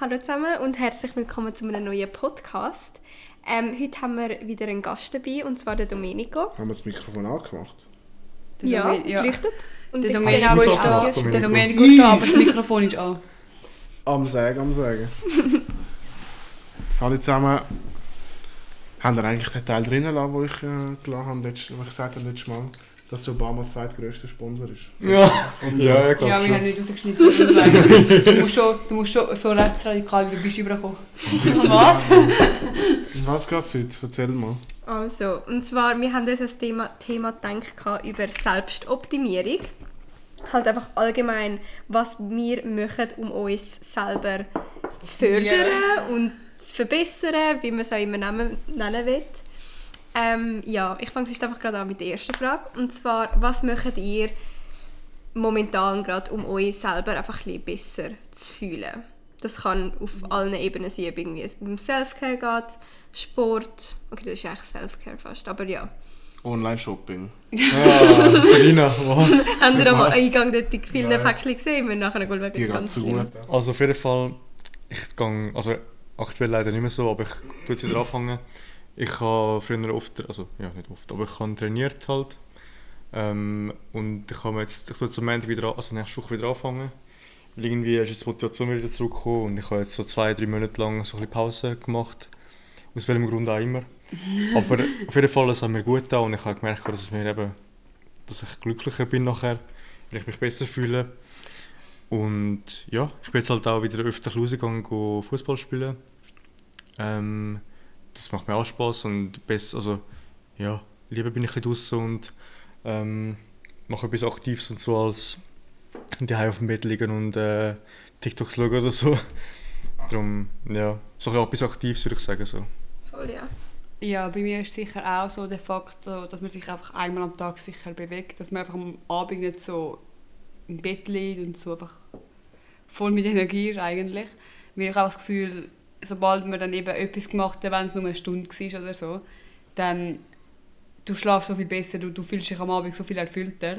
Hallo zusammen und herzlich willkommen zu einem neuen Podcast. Ähm, heute haben wir wieder einen Gast dabei, und zwar den Domenico. Haben wir das Mikrofon angemacht? Der Ja, Domen- es leuchtet. Und Der Domenico ist da. Der Domenico ist da, aber das Mikrofon ist an. Am Sagen, am Sagen. Hallo zusammen. Haben ihr eigentlich den Teil drinnen gelassen, wo ich äh, gelassen habe, letztes, ich gesagt habe letztes Mal, dass der Obama der zweitgrößte Sponsor ist? Ja, Und, ja, ich glaube Ja, wir haben nicht rausgeschnitten. Du musst schon, du musst schon so rechtsradikal wie du bist überkommen. Was? Was geht es heute? Erzähl mal. Also, und zwar, wir haben uns das Thema, Thema gedacht über Selbstoptimierung. Halt einfach allgemein, was wir machen, um uns selber zu fördern und zu verbessern, wie man es auch immer nennen, nennen will. Ähm, ja, ich fange jetzt einfach gerade an mit der ersten Frage. Und zwar, was macht ihr momentan gerade, um euch selber einfach ein bisschen besser zu fühlen? Das kann auf allen Ebenen sein, ob irgendwie es um Selfcare geht, Sport. Okay, das ist eigentlich Selfcare fast, aber ja. Online-Shopping. Ah, Selina, was? Habt ihr am? Eingang dort die vielen Nein. Päckchen gesehen? Wir nachher ist geht ganz zu schlimm. gut. Also auf jeden Fall, ich gehe, also aktuell leider nicht mehr so, aber ich tue jetzt wieder anfangen. Ich habe früher oft, also ja nicht oft, aber ich habe trainiert halt. Ähm, und ich habe jetzt, ich jetzt am Montag wieder, also nächste Woche wieder anfangen. Weil irgendwie ist jetzt die Motivation wieder zurückgekommen und ich habe jetzt so zwei, drei Monate lang so ein bisschen Pause gemacht. Aus welchem Grund auch immer. Aber auf jeden Fall, es hat mir gut getan und ich habe gemerkt, dass es mir eben, dass ich glücklicher bin nachher, weil ich mich besser fühle. Und ja, ich bin jetzt halt auch wieder öfter rausgegangen, Fußball spielen. Ähm, das macht mir auch Spaß und besser, also ja, lieber bin ich ein bisschen draussen und ähm, mache etwas Aktives und so als daheim auf dem Bett liegen und äh, TikToks schauen oder so. Darum, ja, so ein bisschen etwas Aktives würde ich sagen. So. Voll, ja. Ja, bei mir ist sicher auch so der Faktor, dass man sich einfach einmal am Tag sicher bewegt, dass man einfach am Abend nicht so im Bett liegt und so einfach voll mit Energie ist eigentlich. Weil ich habe das Gefühl, sobald man dann eben etwas gemacht hat, wenn es nur eine Stunde war oder so, dann du schlafst so viel besser, du, du fühlst dich am Abend so viel erfüllter.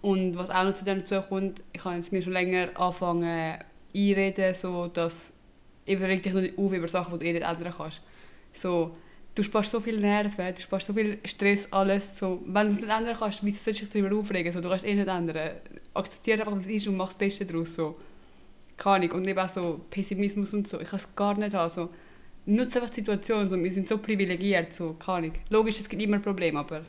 Und was auch noch zu dem kommt, ich habe jetzt mir schon länger angefangen einreden, so dass eben reg dich nicht auf über Sachen, die du eh nicht ändern kannst. So, du sparst so viel Nerven, du sparst so viel Stress, alles. So, wenn du es nicht ändern kannst, wieso sollst du dich darüber aufregen? So, du kannst es eh nicht ändern. Akzeptiere einfach, was es ist und mach das Beste daraus. So. Keine Ahnung. Und eben auch so Pessimismus und so. Ich kann es gar nicht haben. So, nutze einfach die Situation. So, wir sind so privilegiert. So, keine Ahnung. Logisch, es gibt immer Probleme, aber...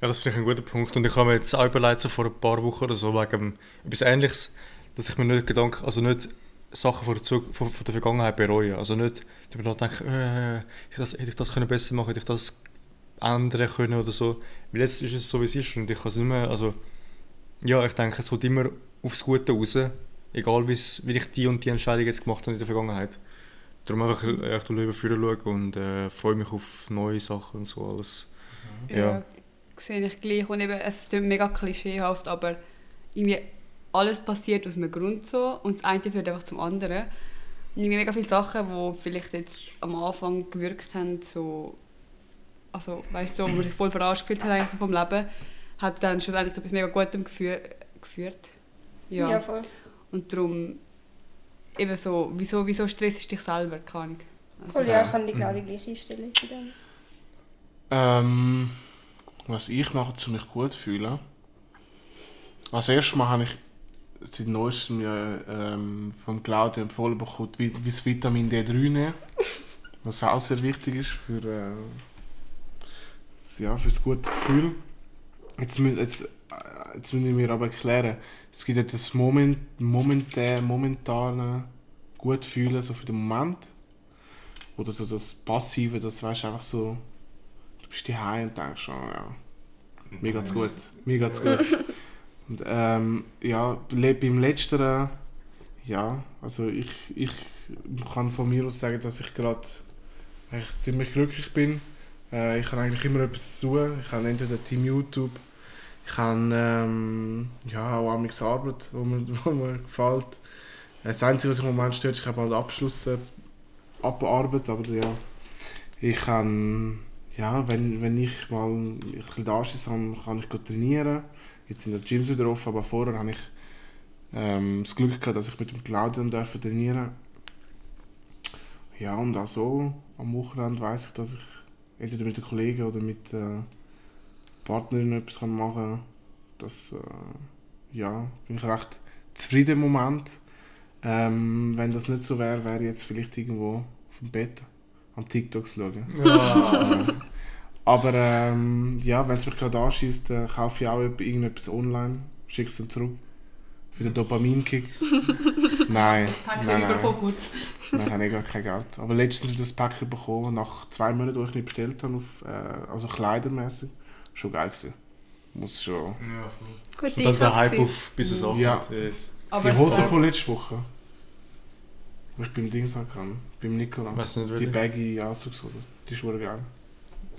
Ja, das finde ich ein guter Punkt. Und ich habe mir jetzt auch überlegt, so vor ein paar Wochen oder so, wegen etwas Ähnliches, dass ich mir nicht Gedanken, also nicht Sachen von der, Zug von, von der Vergangenheit bereue. Also nicht darüber nachdenken, äh, hätte ich das, hätte ich das können besser machen hätte ich das ändern können oder so. Weil jetzt ist es so, wie es ist und ich kann es nicht mehr, also ja, ich denke, es kommt immer aufs Gute raus, egal wie ich die und die Entscheidung jetzt gemacht habe in der Vergangenheit. Darum einfach ich lieber vorher schauen und äh, freue mich auf neue Sachen und so alles. Ja. sehe ich gleich. Und eben, es klingt mega klischeehaft, aber irgendwie alles passiert aus einem Grund so und das eine führt einfach zum anderen. Und irgendwie mega viele Sachen, die vielleicht jetzt am Anfang gewirkt haben, so, also weißt du, so, wo man sich voll verarscht gefühlt hat eigentlich so vom Leben, hat dann schlussendlich zu etwas mega Gutem gefü geführt. Ja. voll. Und darum eben so, wieso, wieso stressst du dich selber? Keine Ahnung. Also, Voll, ja, ich kann die genau die gleiche Einstellung bei dem. Ähm, was ich mache, um mich gut zu fühlen. Als erstes Mal habe ich seit neuestem mir ähm, vom Claudia empfohlen bekommen, wie, wie das Vitamin D3 nehmen. Was auch sehr wichtig ist für, äh, das, ja, für das gute Gefühl. Jetzt, jetzt, äh, jetzt müssen wir aber erklären, es gibt ja das Moment, momentane, momentane gut fühlen, so für den Moment. Oder so das Passive, das weißt einfach so, du bist daheim und denkst, oh, ja, mir geht's gut, mir geht's gut. Und ähm, ja, beim letzteren, ja, also ich, ich kann von mir aus sagen, dass ich gerade ziemlich glücklich bin. Äh, ich habe eigentlich immer etwas tun. Ich habe entweder Team YouTube, ich habe ähm, ja, auch amigs Arbeit, wo mir, wo mir gefällt. Das Einzige, was mich im Moment stört, ist, ich habe halt Abschluss äh, abarbeitet, aber ja, ich kann, ja, wenn, wenn ich mal ein bisschen da ist, kann ich trainieren. Jetzt sind die Gyms wieder offen, aber vorher habe ich ähm, das Glück gehabt, dass ich mit dem Claudian darf trainieren Ja, und auch so am Wochenende weiß ich, dass ich entweder mit den Kollegen oder mit der Partnerin etwas machen kann. Das äh, ja, bin ich recht zufrieden im Moment. Ähm, wenn das nicht so wäre, wäre ich jetzt vielleicht irgendwo auf dem Bett am TikToks schauen. Ja. Aber ähm, ja, wenn es mich gerade anschießt, dann kaufe ich auch etwa- irgendetwas online, schicke es dann zurück. Für den Dopaminkick. nein, Pack nein, nein. überkommen kurz. Nein, ich habe gar kein Geld. Aber letztens habe ich das Pack bekommen, nach zwei Monaten, wo ich nicht bestellt habe, auf, äh, also kleidermäßig. Schon geil gewesen. Muss schon. ja. Gut, Und dann der Hype gewesen. auf bis es Ja. ankommt. Yes. Aber die Hose von letzter Woche. Die ich beim Dings hatte, beim Nikola. Weißt du nicht, Die baggy Anzugshose. Die ist wirklich geil.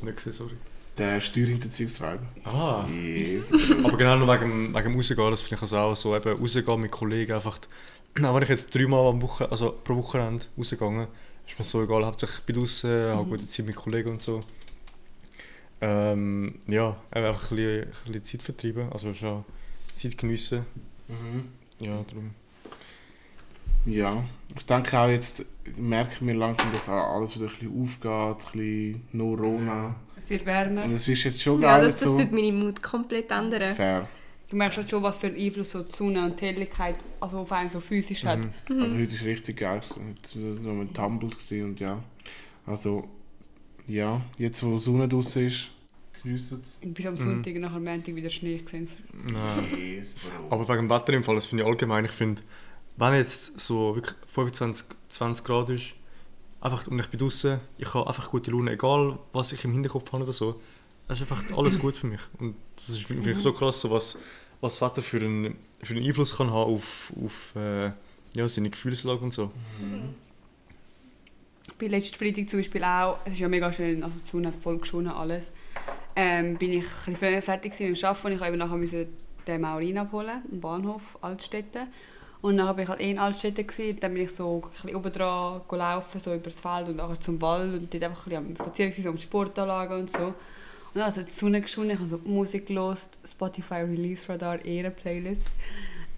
Nicht gesehen, sorry. Der Steuerhinterziehungswagen. Ah. Yes. Aber genau nur wegen, wegen dem Rausgehen, das finde ich also auch so, eben rausgehen mit Kollegen einfach, auch wenn ich jetzt dreimal am Woche, also pro Wochenende rausgegangen, ist mir so egal, hauptsächlich ich bin draußen, habe gute Zeit mit Kollegen und so. Ähm, ja, einfach ein bisschen, ein bisschen Zeit vertreiben, also schon Zeit geniessen, mhm. ja, darum. Ja, ich denke auch jetzt, merken wir langsam, dass auch alles wieder ein bisschen aufgeht, ein bisschen no Rona. es wird wärmer. Und es ist jetzt schon Ja, geil das, das so. tut meine Mut komplett ändern. Fair. Du merkst halt schon, was für einen Einfluss so die Sonne und die Helligkeit also auf einen so physisch hat. Mhm. Also heute ist richtig geil. Heute war mit Tumbled und ja. Also, ja, jetzt wo die Sonne draußen ist, geniessen es. Bis am Mhm. Sonntag nach am Montag wieder Schnee gesehen. Nein. Yes. Aber wegen dem Wetter im Fall, das finde ich allgemein, ich finde, wenn jetzt so wirklich 25, 20 Grad ist, einfach, und ich bin draußen, ich habe einfach gute Laune, egal was ich im Hinterkopf habe oder so, es ist einfach alles gut für mich. Und das ist, finde ich, so krass, so was, was das Wetter für einen, für einen Einfluss kann haben auf, auf äh, ja, seine Gefühlslage und so. Ich bin letzten Freitag zum Beispiel auch, es ist ja mega schön, also die Sonne voll geschonen, alles. Ähm, bin ich ein bisschen fertig mit dem Arbeiten und ich eben nachher müssen den Maurin abholen, am Bahnhof Altstädte. Und dann war ich halt eh in Altstädte dann bin ich so ein bisschen oben dran gelaufen, so über das Feld und nachher zum Wald und dort einfach ein bisschen am so um die Sportanlagen und so. Und dann also die Sonne geschonen, ich habe so Musik gelost, Spotify Release Radar, Ehre-Playlist.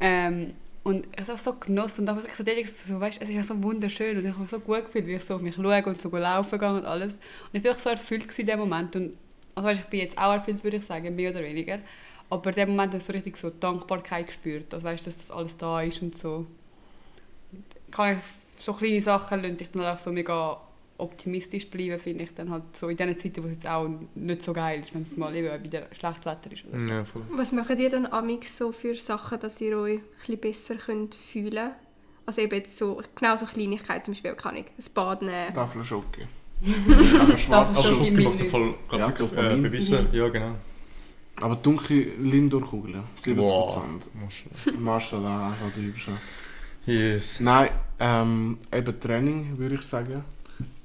Ähm, und ich habe es auch so genossen und ich so dort so, weißt, es ist ja so wunderschön und ich habe so gut gefühlt, wie ich so auf mich schaue und so laufen gehe und alles. Und ich bin auch so erfüllt in dem Moment und also weißt, ich bin jetzt auch erfüllt, würde ich sagen, mehr oder weniger. Aber in dem Moment habe ich so richtig so Dankbarkeit gespürt, also weißt, dass das alles da ist und so. Kann ich so kleine Sachen lassen dich dann auch so mega optimistisch bleiben, finde ich dann halt so in diesen Zeiten, wo es jetzt auch nicht so geil ist, wenn es mal eben wieder schlecht Wetter ist oder so. Ja, voll. Was macht ihr dann amix so für Sachen, dass ihr euch ein bisschen besser könnt fühlen Also eben jetzt so, genau so Kleinigkeiten, zum Beispiel, kann ich ein Bad nehmen. Tafel Schocke. Aber schwarz Tafel macht Mindest. voll, Ja, äh, bewiesen. Ja, genau. Aber dunkle Lindor-Kugeln. 70%. Maschallah. Maschallah, einfach drüber schon. Yes. Nein, ähm, eben Training würde ich sagen.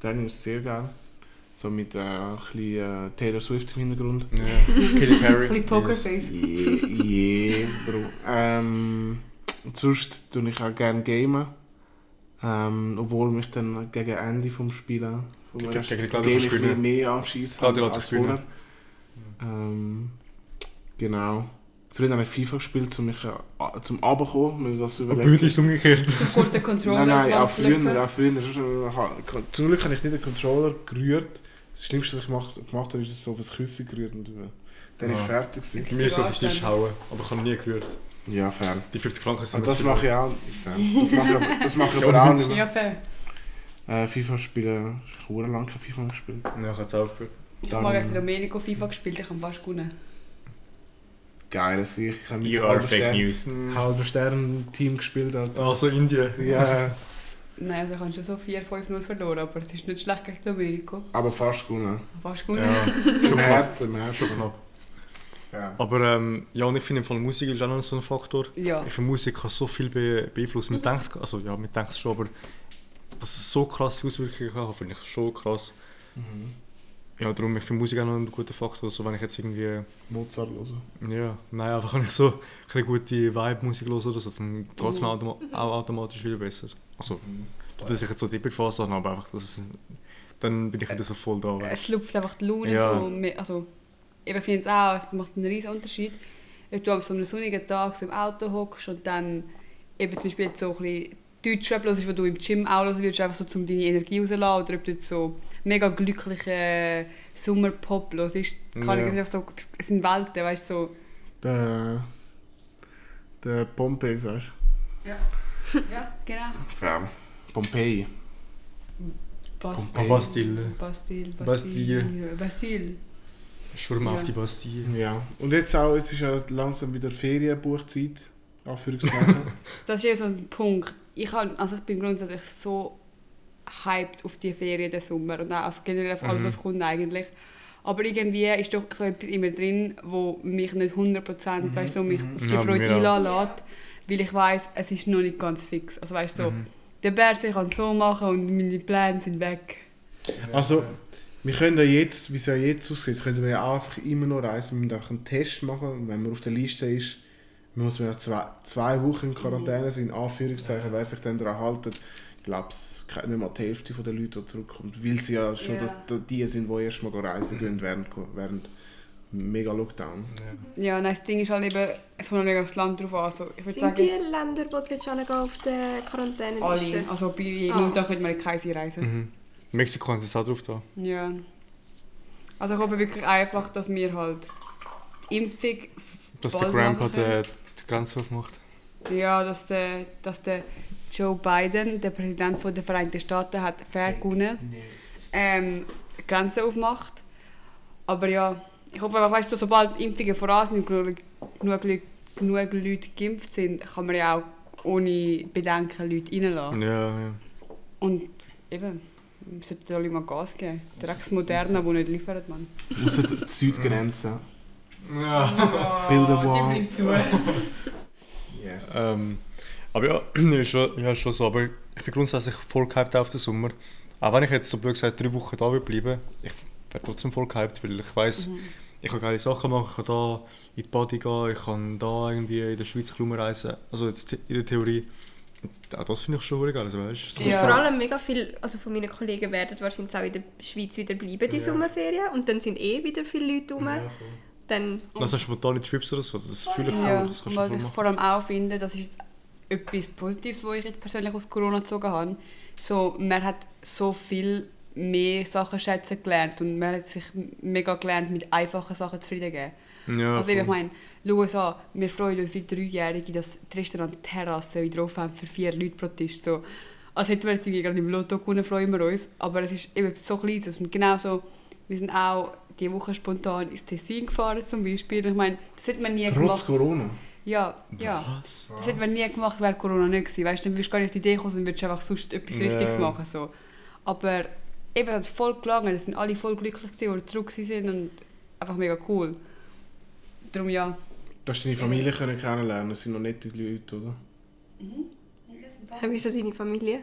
Training ist sehr geil. So mit äh, ein bisschen äh, Taylor Swift im Hintergrund. Ja. Katy Perry. Ein bisschen Pokerface. Ye- yes, Bro. Ähm, sonst tue ich auch gerne gamen. Ähm, obwohl mich dann gegen Ende vom Spielen vom Gegen- gegen Game ich mehr, anschießen als vorher. Ähm, genau. Früher habe ich FIFA gespielt, um mich äh, zum Abkommen, wenn ich das Aber überlege. heute ist es umgekehrt. So kurze Controller. Nein, nein, auch früher, auch früher. schon- Zum Glück habe ich nicht den Controller gerührt. Das Schlimmste, was ich gemacht, gemacht habe, ist es so auf ein Küsschen gerührt und äh, dann ist Ah. fertig gewesen. Bei mir ist so auf den Tisch hauen, aber ich habe nie gerührt. Ja, fair. Die 50 Franken sind Und das mache ich auch. Das mache ich aber, das mache ich Ja, aber auch nicht Ja, fair. Äh, FIFA spielen, ich habe lange kein FIFA gespielt. Ja, ich habe es aufgehört. Ich habe gegen Domenico FIFA gespielt, ich habe fast gewonnen. Geil, dass ich, ich habe mit You are halber fake Stern, news. halber Stern Team gespielt. Alter. Also Indien. Ja, Nein, also ich habe schon so 4-5-0 verloren, aber es ist nicht schlecht gegen Domenico. aber fast gewonnen. Fast gewonnen. Ja, Schon im Herzen, im schon Herzen. knapp. Ja. Aber ähm, ja, und ich finde im Fall Musik ist auch noch so ein Faktor. Ja. Ich finde Musik kann so viel be beeinflussen. Man denkt also ja, man denkt es schon, aber dass es so krasse Auswirkungen kann, finde ich schon krass. Mhm. Ja, darum, ich finde Musik auch noch ein guter Faktor. Also wenn ich jetzt irgendwie, Mozart hören. ja, nein, einfach wenn ich so eine gute Vibe-Musik höre oder so, dann geht es mir automa auch automatisch wieder besser. Also, nicht, dass ich jetzt so die Phase habe, aber einfach, dass es, dann bin ich wieder so voll da. weißt Es lupft einfach die Laune Ja. so. mehr- Also, ich finde es auch, es macht einen riesen Unterschied, ob du an so einem sonnigen Tag so im Auto hockst und dann eben zum Beispiel so ein bisschen Deutschrap hörst, was du im Gym auch hören würdest, einfach so um deine Energie rauszulassen, oder ob du jetzt so mega glücklichen Sommerpop hörst. Kann Ja. ich einfach so, es sind Welten, weißt du, so. Der, der Pompei, sagst Ja. ja, genau. du? Ja. Pompeii. Bastille. Bastille. Bastille. Bastille. Bastille. Bastille. Schwurm Ja. auf die Bastille. Ja. Und jetzt auch, jetzt ist ja langsam wieder Ferienbuchzeit. Anführungszeichen. Das ist eben so ein Punkt. Ich, kann, also ich bin grundsätzlich so hyped auf die Ferien den Sommer und auch also generell auf alles, Mhm. was kommt eigentlich. Aber irgendwie ist doch so etwas immer drin, wo mich nicht 100% Mhm, weißt, du, mich mhm. auf die Ja, Freude mir auch. einlassen lässt, weil ich weiß, es ist noch nicht ganz fix. Also weißt du, Mhm. der Bär kann so machen und meine Pläne sind weg. Also, wir können ja jetzt, wie es ja jetzt aussieht, können wir ja auch einfach immer noch reisen. Wir müssen auch einen Test machen. Und wenn man auf der Liste ist, muss man ja zwei, zwei Wochen in Quarantäne sein. Anführungszeichen, wer sich dann daran halten. Ich glaube, nicht mal die Hälfte der Leute, die zurückkommt. Weil sie ja schon Ja. die, die sind, die erst mal reisen gehen während, während mega Lockdown. Ja, nein, das Ding ist halt eben, es kommt mega aufs Land drauf an. Also, ich würde Sind sagen, die Länder, wo du willst auf der Quarantäneliste? alle. Also bei jedem Ah. da könnte man in keinen reisen. Mhm. Mexiko haben sie es auch drauf da. Ja. Also ich hoffe wirklich einfach, dass wir halt die Impfung Dass der Grandpa die, die Grenze aufmacht. Ja, dass der, dass der Joe Biden, der Präsident der Vereinigten Staaten, hat fair gewonnen, ähm, Grenzen aufmacht. Aber ja, ich hoffe einfach, weißt du, sobald Impfungen voran sind und genug, genug, Leute- genug Leute geimpft sind, kann man ja auch ohne Bedenken Leute reinlassen. Ja, ja. Und eben, wir sollten alle mal Gas geben. Drecks Moderna, die nicht liefert, man. Außer die Südgrenze. ja. Bilderwall. Die bleibt zu. Yes. Ähm, aber ja, ist schon, ja, schon so. Aber ich bin grundsätzlich voll gehypt auf den Sommer. Auch wenn ich jetzt so blöd gesagt drei Wochen da will bleiben, ich werde trotzdem voll gehypt, weil ich weiß, ich kann geile Sachen machen, ich kann da in die Party gehen, ich kann da irgendwie in der Schweiz rumreisen. Also jetzt in der Theorie. Auch das finde ich schon geil, also weißt du. so- Ja. Vor allem mega viel, also von meinen Kollegen werden wahrscheinlich auch in der Schweiz wieder bleiben, die Ja. Sommerferien. Und dann sind eh wieder viele Leute rum. Ja, voll. Dann, Lass uns spontane Trips oder so, das fühle ich voll, Ja, das kannst du was voll ich machen. vor allem auch finde, das ist jetzt etwas Positives, was ich jetzt persönlich aus Corona gezogen habe. So, man hat so viel mehr Sachen schätzen gelernt und man hat sich mega gelernt, mit einfachen Sachen zufrieden zu geben. Ja, also ich meine, schau uns an, wir freuen uns wie Dreijährige, dass die Restaurant-Terrasse wieder offen haben für vier Leute pro Tisch. So, als hätten wir jetzt gerade im Lotto gewonnen, freuen wir uns. Aber es ist eben so klein. Und genau so, wir sind auch diese Woche spontan ins Tessin gefahren zum Beispiel. Ich meine, das hätte man nie Trotz gemacht. Corona. Ja, ja. Was? Das hätte man nie gemacht, wäre Corona nicht gewesen. Weißt du, dann würdest du gar nicht auf die Idee kommen und würdest einfach sonst etwas Ja. Richtiges machen. So. Aber eben, es hat voll gelangen. Es sind alle voll glücklich gewesen, die zurück sind und einfach mega cool. Darum ja. Du hast deine Familie können kennenlernen, das sind noch nette Leute, oder? wieso deine Familie?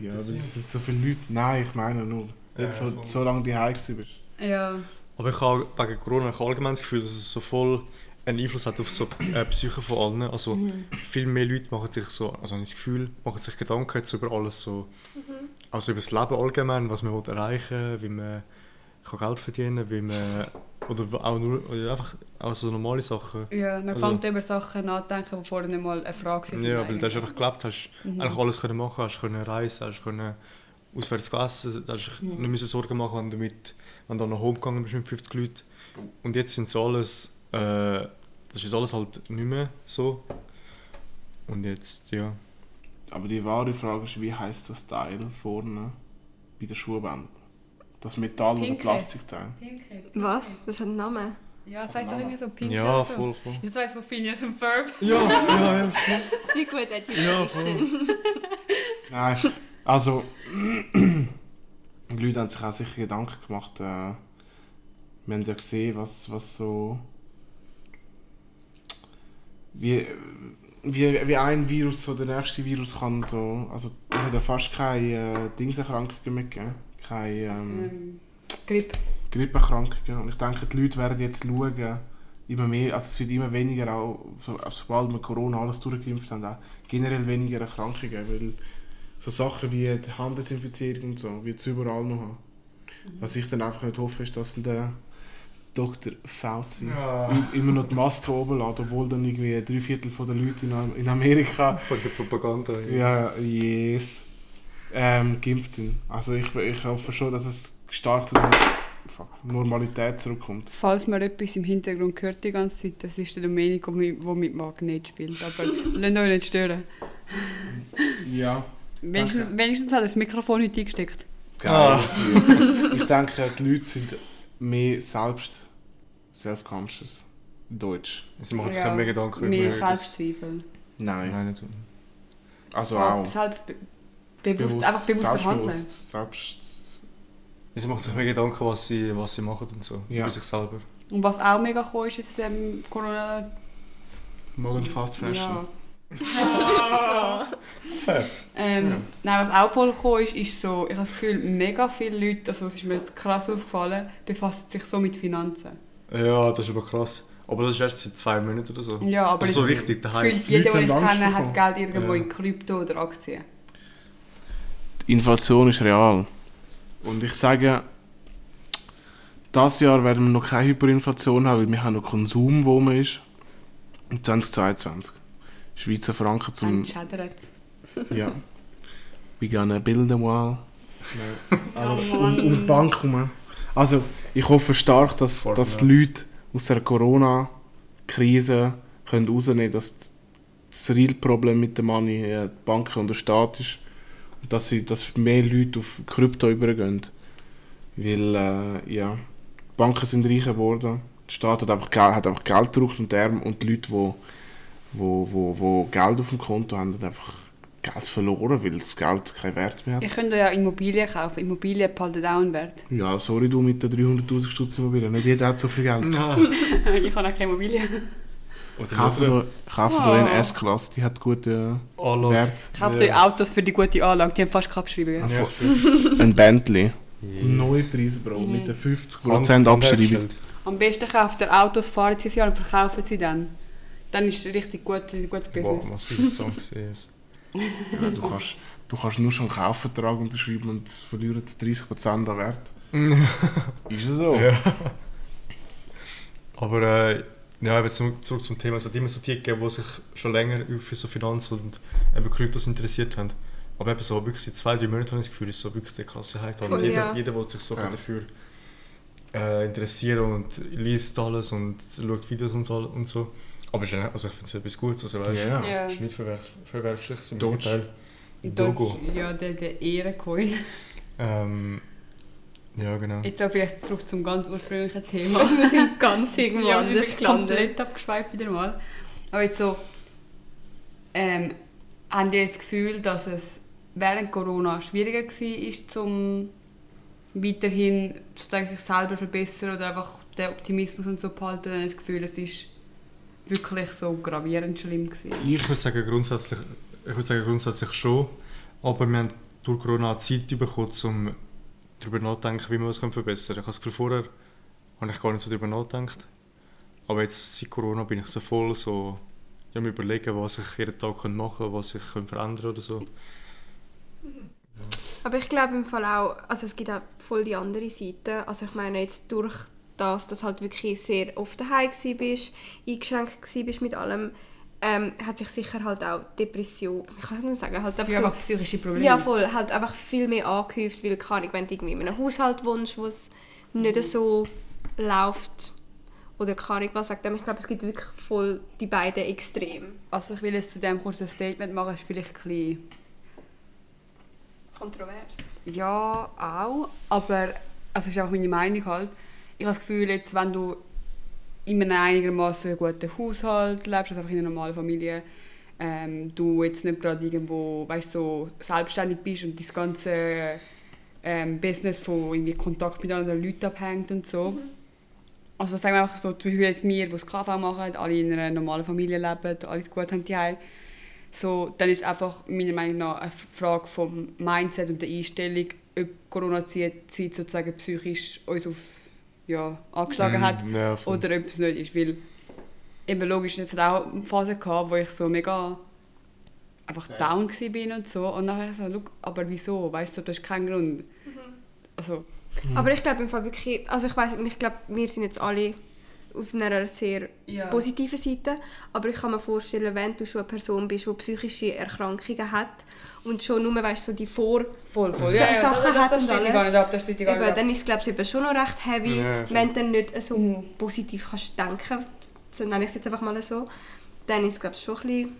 Ja, aber es sind so viele Leute. Nein, ich meine nur. Jetzt, Ja, so, so lange die bist. Ja. Aber ich habe wegen Corona ich allgemein das Gefühl, dass es so voll einen Einfluss hat auf so äh, die Psyche von allen. Also viel mehr Leute machen sich so, also habe ich das Gefühl, machen sich Gedanken jetzt über alles so, also über das Leben allgemein, was man will erreichen, wie man kann Geld verdienen, wie man oder auch nur oder einfach auch so normale Sachen. Ja, man Also- fängt über Sachen nachdenken, die vorher nicht mal eine Frage waren. Ja, weil du hast einfach gelebt, hast Mhm. eigentlich alles können machen, hast können reisen, hast können auswärts essen, da hast Mhm. nicht müssen Sorgen machen, wenn du mit, wenn du nach Home gegangen bist mit 50 Leuten. Und jetzt sind so alles, äh, das ist alles halt nicht mehr so. Und jetzt, ja. Aber die wahre Frage ist, wie heißt das Teil vorne bei der Schuhband? Das Metall- oder Pinke. Plastikteil? Was? Das hat einen Namen. Ja, sag doch irgendwie so Pink. Ja, oder voll, voll. Das weiß von Phineas und Ferb. Ja, ja, ja. Wie gut Ja, Education. Nein, also die Leute haben sich auch sicher Gedanken gemacht. Äh, wir haben ja gesehen, was, was so wie, wie, wie ein Virus so der nächste Virus kann so also es hat ja fast keine äh, Dingserkrankungen mehr gegeben, keine ähm, Ähm, Grip. Grippeerkrankungen und ich denke die Leute werden jetzt schauen immer mehr, also es wird immer weniger auch, so, sobald wir Corona alles durchgeimpft haben, auch generell weniger Erkrankungen, weil so Sachen wie die Handdesinfizierung und so wird es überall noch haben. Was ich dann einfach nicht hoffe, ist, dass in der Dr. Fauci Ja. immer noch die Maske oben lässt, obwohl dann irgendwie drei Viertel der Leute in, Am- in Amerika Von der Propaganda. ja, yes, ähm, geimpft sind. Also ich, ich hoffe schon, dass es stark zu Normalität zurückkommt. Falls man etwas im Hintergrund hört die ganze Zeit, das ist der Domenico, der mit Magnet spielt. Aber lasst euch nicht stören. Ja. Wenigstens, wenigstens hat er das Mikrofon heute eingesteckt. Geil. Ich denke, die Leute sind mehr selbst self-conscious. Deutsch. Sie machen sich keine mehr Gedanken Mehr über das- Selbstzweifel. Nein. Nein, nicht. Also Ja, auch. Selbst be bewusst, einfach bewusster handeln. selbstbewusst, Selbst. Sie machen sich mehr Gedanken, was sie, was sie machen und so. Ja. Über sich selber. Und was auch mega cool ist, ist ähm, Corona. Morgen Fast Fashion. Ja. ähm, Nein, was auch voll cool ist, ist so, ich habe das Gefühl, mega viele Leute, also das ist mir jetzt krass aufgefallen, befassen sich so mit Finanzen. Ja, das ist aber krass. Aber das ist erst seit zwei Monaten oder so. Ja, aber Also so jetzt richtig daheim. gefühlt jeder, den ich Angst kenne, bekommen. hat Geld irgendwo Ja. in Krypto oder Aktien. Die Inflation ist real. Und ich sage, dieses Jahr werden wir noch keine Hyperinflation haben, weil wir haben noch Konsum, wo man ist. Und 2022. Schweizer Franken zum... Ja. We gonna build a wall. Aber Oh um, um die Bank herum. Also, ich hoffe stark, dass, dass die Leute aus der Corona-Krise können rausnehmen können, dass das real Problem mit der Money äh, die Banken und der Staat ist. Und dass, sie, dass mehr Leute auf Krypto übergehen. Weil, äh, ja, die Banken sind reicher geworden. Der Staat hat einfach, Geld- hat einfach Geld gedruckt und, der, und die Leute, die wo, wo, wo Geld auf dem Konto haben, haben einfach Geld verloren, weil das Geld keinen Wert mehr hat. Ihr könnt ja Immobilien kaufen. Immobilien behalten auch einen Wert. Ja, sorry du mit den 300'000 Stutz Immobilien. Nicht jeder hat so viel Geld. ich habe auch keine Immobilien. Oder Kaufen Löwen. du, kaufen Oh. du eine S-Klasse, die hat guten Anlage. Wert. Kauft Ja. euch Autos für die gute Anlage. Die haben fast keine Abschreibungen. Ja. Ein Bentley. Yes. Neue Preise, Bro. Mhm. Mit der 50% Hand- Abschreibung. Am besten kauft ihr Autos, fahren sie ein Jahr und verkaufen sie dann. Dann ist es richtig gut, gutes Business. Wow, massives Song gesehen. Ja, du, kannst, du kannst nur schon einen Kaufvertrag unterschreiben und es verliert 30% an Wert. Ist es so? Ja. Aber äh, ja, eben zurück, zurück zum Thema. Es hat immer so die gegeben, die sich schon länger für so Finanzen und eben Kryptos interessiert haben. Aber eben so wirklich seit zwei, drei Monaten habe ich das Gefühl, ist so wirklich der krasse Hype. Voll, Und jeder, ja. jeder will sich so Ja. dafür äh, interessieren und liest alles und schaut Videos und so. Und so. Aber ist also ich finde es etwas Gutes. Also, weißt, Ja. Ja. Es ist nicht verwerf verwerfliches im Doge. Doge, ja, der, der Ehrencoin. Ähm, ja, genau. Jetzt auch vielleicht zurück zum ganz ursprünglichen Thema. wir sind ganz irgendwo Ja, wir anders sind gelandet. komplett abgeschweift wieder mal. Aber jetzt so, ähm, haben ihr das Gefühl, dass es während Corona schwieriger war, um weiterhin sozusagen sich selber verbessern oder einfach den Optimismus und so behalten? Dann das Gefühl, es ist wirklich so gravierend schlimm gewesen. Ich würde sagen grundsätzlich, ich würde sagen grundsätzlich schon, aber wir haben durch Corona auch Zeit bekommen, um darüber nachzudenken, wie wir es verbessern können. Ich habe das Gefühl, vorher habe ich gar nicht so darüber nachgedacht. Aber jetzt seit Corona bin ich so voll so ja, mir überlegen, was ich jeden Tag machen kann, was ich kann verändern oder so. Aber ich glaube im Fall auch, also es gibt auch voll die andere Seite. Also ich meine jetzt durch das, dass halt wirklich sehr oft daheim gsi bist, eingeschränkt gsi bist mit allem, ähm, hat sich sicher halt auch Depression, ich kann nicht sagen, halt einfach Ja, so, aber psychische Probleme. ja voll, halt einfach viel mehr angehäuft, weil keine Ahnung, wenn du irgendwie in einem Haushalt wohnst, wo es nicht so läuft oder keine Ahnung was, wegen dem, ich glaube es gibt wirklich voll die beiden Extreme. Also ich will jetzt zu dem kurz ein Statement machen, ist vielleicht ein bisschen Kontrovers. Ja, auch. Aber also das ist auch meine Meinung halt. Ich habe das Gefühl, jetzt, wenn du in einem einigermaßen guten Haushalt lebst, also einfach in einer normalen Familie, ähm, du jetzt nicht gerade irgendwo, weißt so selbstständig bist und das ganze ähm, Business von irgendwie Kontakt mit anderen Leuten abhängt und so. Also sagen wir einfach so, zum Beispiel jetzt wir, die das KV machen, alle in einer normalen Familie leben, alles gut haben die Heim. So, dann ist es einfach meiner Meinung nach eine Frage vom Mindset und der Einstellung, ob Corona-Zeit sozusagen psychisch uns auf, ja, angeschlagen hat Mm, Ja, voll. oder ob es nicht ist. Weil eben logisch, es hat auch eine Phase gehabt, wo ich so mega einfach down war und so. Und nachher so, «Schau, aber wieso? Weißt du, du hast keinen Grund. Also, Aber ich glaube im Fall wirklich, also ich weiß ich glaube, wir sind jetzt alle auf einer sehr Ja. positiven Seite, aber ich kann mir vorstellen, wenn du schon eine Person bist, die psychische Erkrankungen hat und schon nur, weißt so die Vor... Voll, voll. Sachen Ja, ja, das, das, hat das und steht alles. ab, das Eben, dann ist es glaube ich eben schon noch recht heavy, Ja, wenn du dann nicht so Mhm. positiv kannst denken, so nenne ich es jetzt einfach mal so, dann ist es glaube ich schon ein bisschen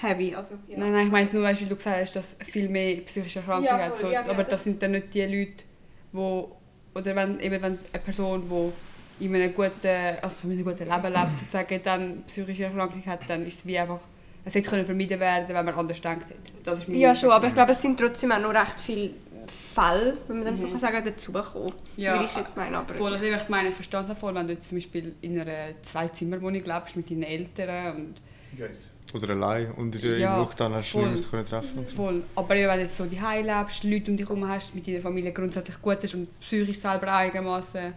heavy. Also, ja. Nein, nein, ich meine nur, weißt, wie du gesagt hast, dass viel mehr psychische Erkrankungen Ja, hat. So. ja, ja, aber das- das sind dann nicht die Leute, wo oder wenn, eben wenn eine Person, die in einem guten, also in einem guten Leben lebt, sozusagen, dann psychische Erkrankung hat, dann ist es wie einfach, es hätte können vermieden werden, wenn man anders denkt hätte. Das ist Ja, schon, aber ich glaube, es sind trotzdem auch noch recht viele Fälle, wenn man dann so Mhm. kann sagen, dazugekommen. Ja, würde ich jetzt meinen. Aber Voll, also ich meine, ich verstehe es voll, wenn du jetzt zum Beispiel in einer Zwei-Zimmer-Wohnung lebst mit deinen Eltern und Oder allein und in der Ja, im Lockdown hast du niemanden können treffen und so. Voll. Aber wenn du jetzt so die lebst, Leute um dich herum hast, mit deiner Familie grundsätzlich gut ist und psychisch selber einigermaßen,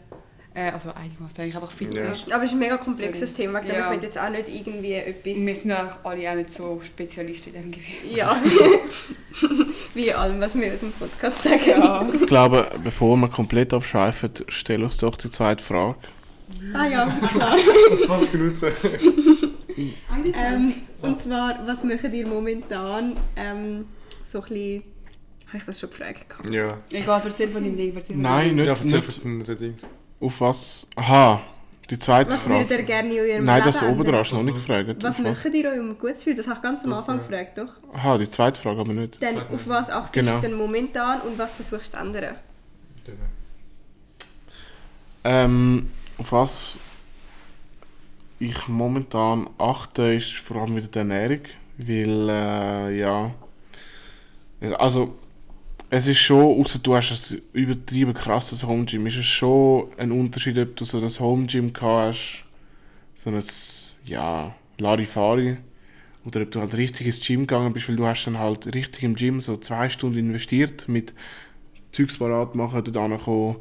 äh, also einigermaßen eigentlich einfach fit Ja. Aber es ist ein mega komplexes Thema. Ich, glaube, Ja. ich will jetzt auch nicht irgendwie etwas... Wir sind auch alle auch nicht so Spezialisten in diesem Gebiet. ja. Wie allem, was wir aus dem Podcast sagen. Ja. Ich glaube, bevor wir komplett abschweifen, stell uns doch die zweite Frage. Ah ja, klar. 20 Minuten. ähm, und zwar, was macht ihr momentan ähm, so ein bisschen... Habe ich das schon gefragt? Ja. Egal, erzähl von deinem Ding. Nein, deinem nicht, Ja, erzähl von deinen Dings. Auf was. Aha, die zweite Was würdet ihr Frage. gerne in eurem Nein, Leben das oben dran hast du noch nicht gefragt. Was Auf was? ihr euch um gutes Gefühl? Das habe ich ganz am Anfang gefragt, doch. Aha, die zweite Frage aber nicht. Dann, auf was achtest Genau. du denn momentan und was versuchst du zu ändern? Ähm, auf was ich momentan achte, ist vor allem wieder die Ernährung. Weil, äh, ja. Also, es ist schon, außer du hast ein übertrieben krasses Home Gym, ist es schon ein Unterschied, ob du so das Home Gym hast, so ein, ja, Larifari, oder ob du halt richtig ins Gym gegangen bist, weil du hast dann halt richtig im Gym so zwei Stunden investiert mit Zeugs parat machen, dort ankommen,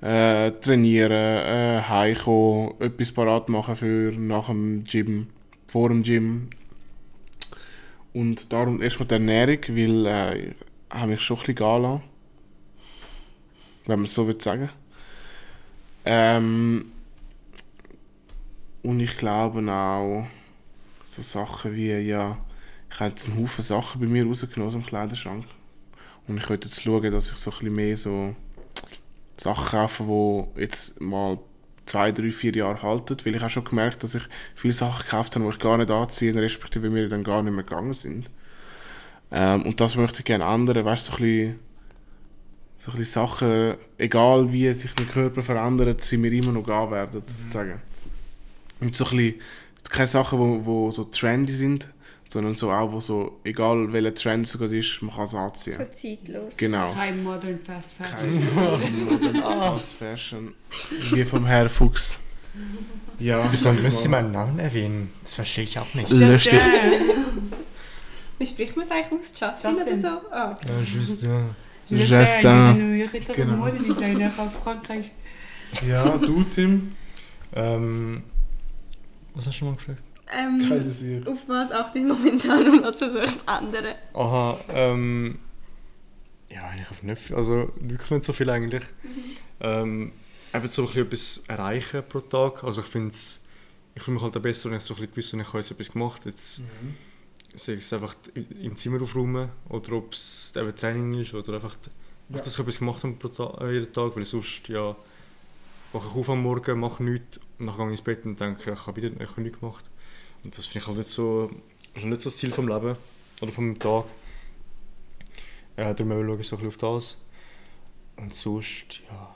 äh, trainieren, äh, heimkommen, etwas parat machen für nach dem Gym, vor dem Gym. Und darum erstmal die Ernährung, weil äh, habe mich schon ein bisschen gehen lassen. Wenn man es so will sagen. Ähm, und ich glaube auch, so Sachen wie, ja, ich habe jetzt einen Haufen Sachen bei mir rausgenommen aus dem Kleiderschrank. Und ich könnte jetzt schauen, dass ich so ein bisschen mehr so Sachen kaufe, die jetzt mal zwei, drei, vier Jahre halten. Weil ich habe schon gemerkt, dass ich viele Sachen gekauft habe, die ich gar nicht anziehe, respektive mir dann gar nicht mehr gegangen sind. Ähm, und das möchte ich gerne ändern. Weißt du, so ein bisschen, so ein bisschen Sachen, egal wie sich mein Körper verändert, sie mir immer noch gehen werden, sozusagen. Und so ein bisschen, keine Sachen, wo, wo so trendy sind, sondern so auch, wo so, egal welcher Trend es gerade ist, man kann es anziehen. So zeitlos. Genau. Kein Modern Fast Fashion. Kein Modern Fast Fashion. Wie vom Herr Fuchs. Ja. Wieso müssen Sie meinen Namen erwähnen? Das verstehe ich auch nicht. Lösch dich. Wie spricht man es eigentlich aus? Justin oder Justin. so? Ah. Ja, just, ja. Justin. Ich hätte Genau. Modedesigner aus Frankreich. Ja, du, Tim. Ähm, was hast du mal gefragt? Ähm, Keine Sicht. auf was achtest du momentan und was versuchst du zu ändern? Aha, ähm. Ja, eigentlich auf nicht viel. Also wirklich nicht so viel eigentlich. Ähm, eben so ein bisschen etwas erreichen pro Tag. Also ich finde es. Ich fühle mich halt auch besser, wenn ich so ein bisschen gewusst habe, ich habe jetzt etwas gemacht. Jetzt sei es einfach im Zimmer aufräumen oder ob es eben Training ist oder einfach, einfach dass ich etwas gemacht habe pro Tag, äh, jeden Tag, weil sonst ja wache ich auf am Morgen, mache nichts und dann gehe ich ins Bett und denke, ich habe wieder ich habe nichts gemacht. Und das finde ich halt nicht so, das ist nicht so das Ziel vom Leben oder vom Tag. Äh, darum schaue ich so ein bisschen auf das. Und sonst, ja,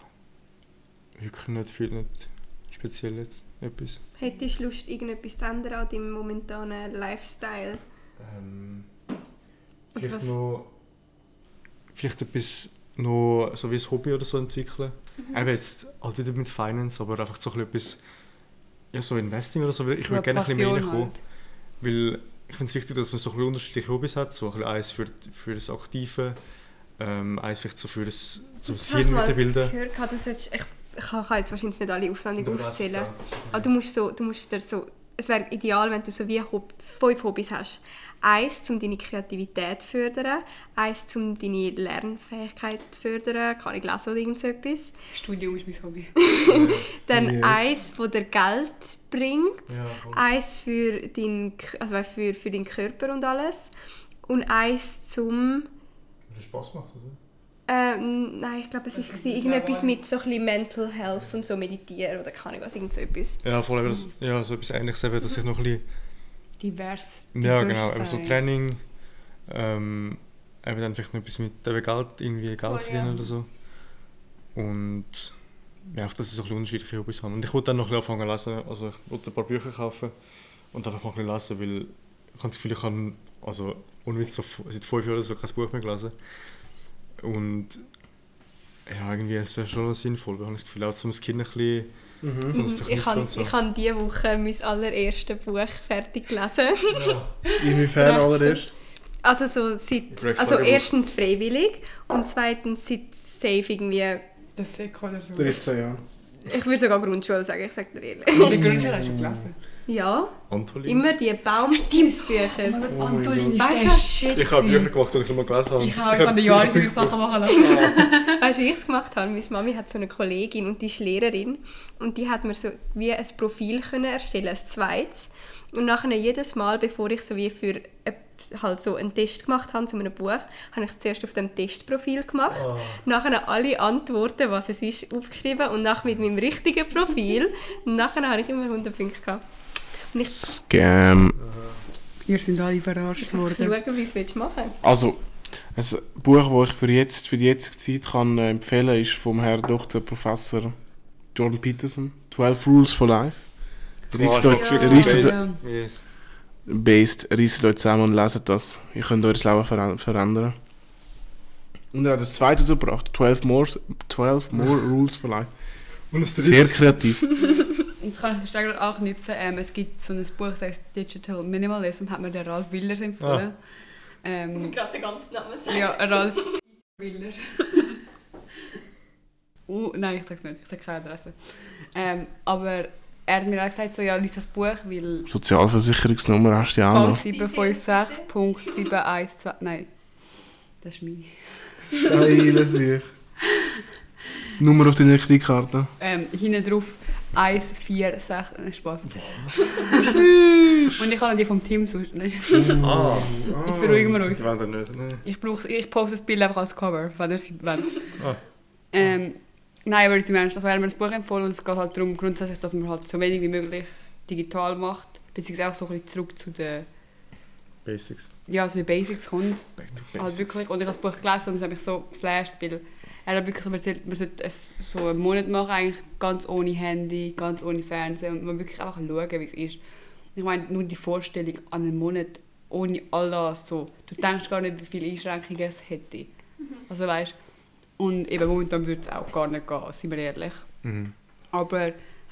wirklich nicht viel, nicht speziell jetzt etwas. Hättest du Lust, irgendetwas zu ändern an deinem momentanen Lifestyle? Ähm, vielleicht was? noch, vielleicht etwas noch so wie ein Hobby oder so entwickeln. Eben jetzt halt wieder mit Finance, aber einfach so ein etwas, ja so Investing oder so. Ich So würde gerne ein bisschen mehr reinkommen. halt. Weil ich finde es wichtig, dass man so ein unterschiedliche Hobbys hat. So ein bisschen eins für, für das Aktive, ähm, eins vielleicht so für das, zum Das das habe ich Hirn weiterbilden. gehört, solltest, ich, ich kann jetzt wahrscheinlich nicht alle aufwendig aufzählen. Aber du musst, so, du musst dir so es wäre ideal, wenn du so wie Hob fünf Hobbys hast. Eins, um deine Kreativität zu fördern, eins, um deine Lernfähigkeit zu fördern, kann ich lesen oder irgend so etwas. Studium ist mein Hobby. Dann Yes. eins, das dir Geld bringt, Ja, eins für, dein, also für, für deinen Körper und alles und eins zum... Weil es Spaß macht, oder? Ähm, nein, ich glaube, es war irgendetwas mit so ein bisschen Mental Health und so meditieren oder keine Ahnung was, irgend so etwas. Ja, vor allem das, ja, so etwas ähnliches, eben, dass ich noch ein bisschen, Divers. ja genau, eben so. Training, ähm, eben dann vielleicht noch etwas mit eben Geld, irgendwie Geld verdienen ja. oder so. Und ja, einfach, dass ich so ein bisschen unterschiedliche Hobbys habe. Und ich wollte dann noch ein bisschen anfangen zu lesen, also ich wollte ein paar Bücher kaufen und einfach mal ein bisschen lesen, weil ich habe das Gefühl, ich habe also ohne Witz so seit fünf Jahren so kein Buch mehr gelesen. Und ja, irgendwie ist es schon sinnvoll, ich habe das Gefühl, auch zum Kind ein bisschen Mhm. das Ich habe so. ich hab diese Woche mein allererstes Buch fertig gelesen. Inwiefern Recht allererst? Also so seit, also erstens freiwillig und zweitens seit safe irgendwie, Das oder so. 13 Jahre. ich würde sogar Grundschule sagen, ich sage dir ehrlich. Die Grundschule hast du gelesen. Ja, Antolin. immer die Baumstimmbücher. Oh Oh Antolin ist der Weißt du- Shit. Ich habe. Bücher gemacht, die ich noch mal gelesen habe. Ich habe ich habe eine Jahre machen lassen. Weißt du, wie ich es gemacht habe? Meine Mami hat so eine Kollegin und die ist Lehrerin und die hat mir so wie ein Profil können erstellen, ein zweites. Und nachher jedes Mal, bevor ich so wie für halt so einen Test gemacht habe zu einem Buch, habe ich zuerst auf dem Testprofil gemacht, nachher alle Antworten, was es ist, aufgeschrieben und nachher mit meinem richtigen Profil. Und nachher habe ich immer 100 Punkte gehabt. Und ich Scam. Ihr sind alle verarscht schaue, worden. wie es machen. Also, ein Buch, das ich für, jetzt, für die jetzige Zeit kann, äh, empfehlen kann, ist vom Herrn Dr. Professor Jordan Peterson. 12 Rules for Life. Reißt Oh, euch, Ja. reißt Ja. Yes. based, reißt euch zusammen und leset das. Ihr könnt euer Leben ver verändern. Und er hat das zweite gebracht. 12 more, 12 more Rules for Life. Und das Sehr kreativ. Jetzt kann ich das gerade anknüpfen. Ähm, es gibt so ein Buch, das heißt Digital Minimalism, hat mir der Ralf Wilders empfohlen. Ähm, Gerade den ganzen Namen sagen. ja, Ralf Wilders. uh, nein, ich sag's nicht, ich sag keine Adresse. Ähm, aber er hat mir auch gesagt, so, ja, lies das Buch, weil Sozialversicherungsnummer hast du ja auch noch. 756.712. Nein, das ist meine. Geile sich. Nummer auf deiner Kreditkarte. Ähm, hinten drauf 146. Nein, Spaß. Und ich habe noch die vom Team sonst nicht. Ah. Jetzt beruhigen wir uns. Nicht. Ich, brauche, ich poste das Bild einfach als Cover, wenn ihr sie wollt. Ah. Ähm, nein, aber jetzt im Ernst, also er hat mir das Buch empfohlen und es geht halt darum, grundsätzlich, dass man halt so wenig wie möglich digital macht, beziehungsweise auch so ein bisschen zurück zu den, Basics. ja, zu den Basics kommt. Back to Halt basics. wirklich. Und ich habe das Buch gelesen und es hat mich so geflasht, weil er hat wirklich so erzählt, man sollte es so einen Monat machen, eigentlich ganz ohne Handy, ganz ohne Fernsehen und man wirklich einfach schauen, wie es ist. Ich meine, nur die Vorstellung an einem Monat ohne all das, so, du denkst gar nicht, wie viele Einschränkungen es hätte. Also weißt und eben momentan würde es auch gar nicht gehen, sind wir ehrlich. Mhm. Aber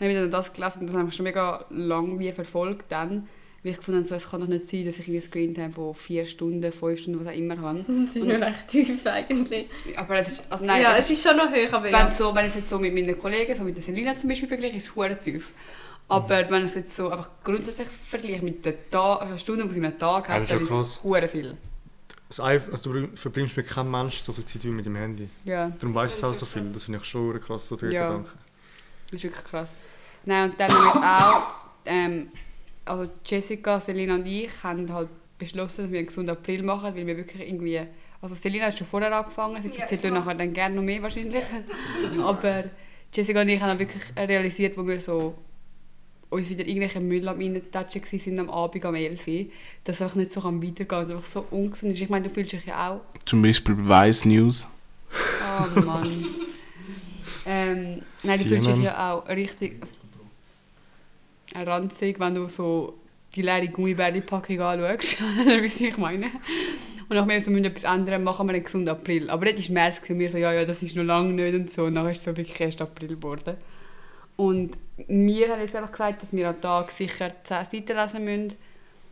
habe ich dann das gelesen und das habe ich schon mega lang wie verfolgt dann, weil ich gefunden habe, so, es kann doch nicht sein, dass ich ein Screentime von vier Stunden, fünf Stunden, was auch immer habe. Das ist nur recht tief eigentlich. Aber es ist, also nein, ja, es ist schon noch hoch, aber wenn, ja. so, wenn ich es jetzt so mit meinen Kollegen, so mit der Selina zum Beispiel vergleiche, ist es hure tief. Aber wenn ich es jetzt so einfach grundsätzlich vergleiche mit den Ta äh, Stunden, die ich in einem Tag Ja, habe, das ist dann ist es krass. hure viel. Das also du verbringst mit keinem Mensch so viel Zeit wie mit dem Handy. Ja, Darum weiss es auch so viel. Das finde ich schon hure krass, so der Ja. Gedanke. das ist wirklich krass. Nein, und dann haben wir auch, ähm, also Jessica, Selina und ich haben halt beschlossen, dass wir einen gesunden April machen, weil wir wirklich irgendwie, also Selina hat schon vorher angefangen, sie Ja, erzählt ich euch nachher dann gerne noch mehr wahrscheinlich. Aber Jessica und ich haben wirklich realisiert, wo wir so uns wieder irgendwelche Müll am Reintatschen sind am Abend um 11 Uhr, dass es einfach nicht so kann weitergehen kann, dass es einfach so ungesund ist. Ich meine, du fühlst dich ja auch Zum Beispiel bei Vice News. Oh Mann. ähm, nein, du fühlst dich ja auch richtig ranzig, wenn du so die leere Gummibärli-Packung anschaust. Oder wie ich meine. Und nachher wir so müssen etwas ändern, machen wir einen gesunden April. Aber das war März und wir so, ja, ja, das ist noch lange nicht und so. Und dann ist es so wirklich erst April geworden. Und wir haben jetzt einfach gesagt, dass wir am Tag sicher 10 Seiten lesen müssen.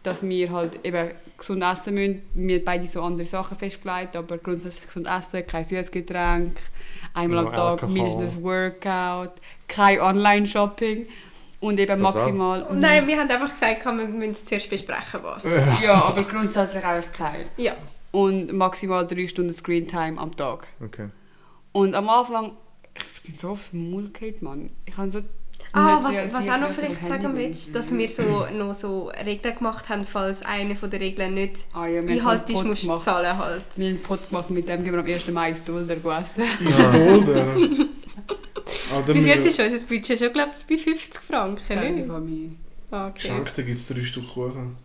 Dass wir halt eben gesund essen müssen. Wir haben beide so andere Sachen festgelegt, aber grundsätzlich gesund essen, kein Süßgetränk, einmal am No Tag Alkohol. mindestens Workout, kein Online-Shopping. Und eben Das maximal... Nein, wir haben einfach gesagt, wir müssen zuerst besprechen, was. Ja, aber grundsätzlich eigentlich kein. Ja. Und maximal drei Stunden Screentime am Tag. Okay. Und am Anfang, ich bin so aufs Maul gefallen, Mann. Ich habe so... Ah, was, was auch noch vielleicht sagen willst, dass wir so, noch so Regeln gemacht haben, falls eine von der Regeln nicht Ah ja, einhaltest, so musst du gemacht. zahlen halt. Wir haben einen Pot gemacht mit dem gehen wir am 1. Mai ins Dulder essen. Ist Dolder. Oder Bis jetzt ist unser Budget schon, glaube ich, bei 50 Franken, Keine nicht? Familie. Ah, Okay. Geschenkt, da gibt es drei Stück Kuchen.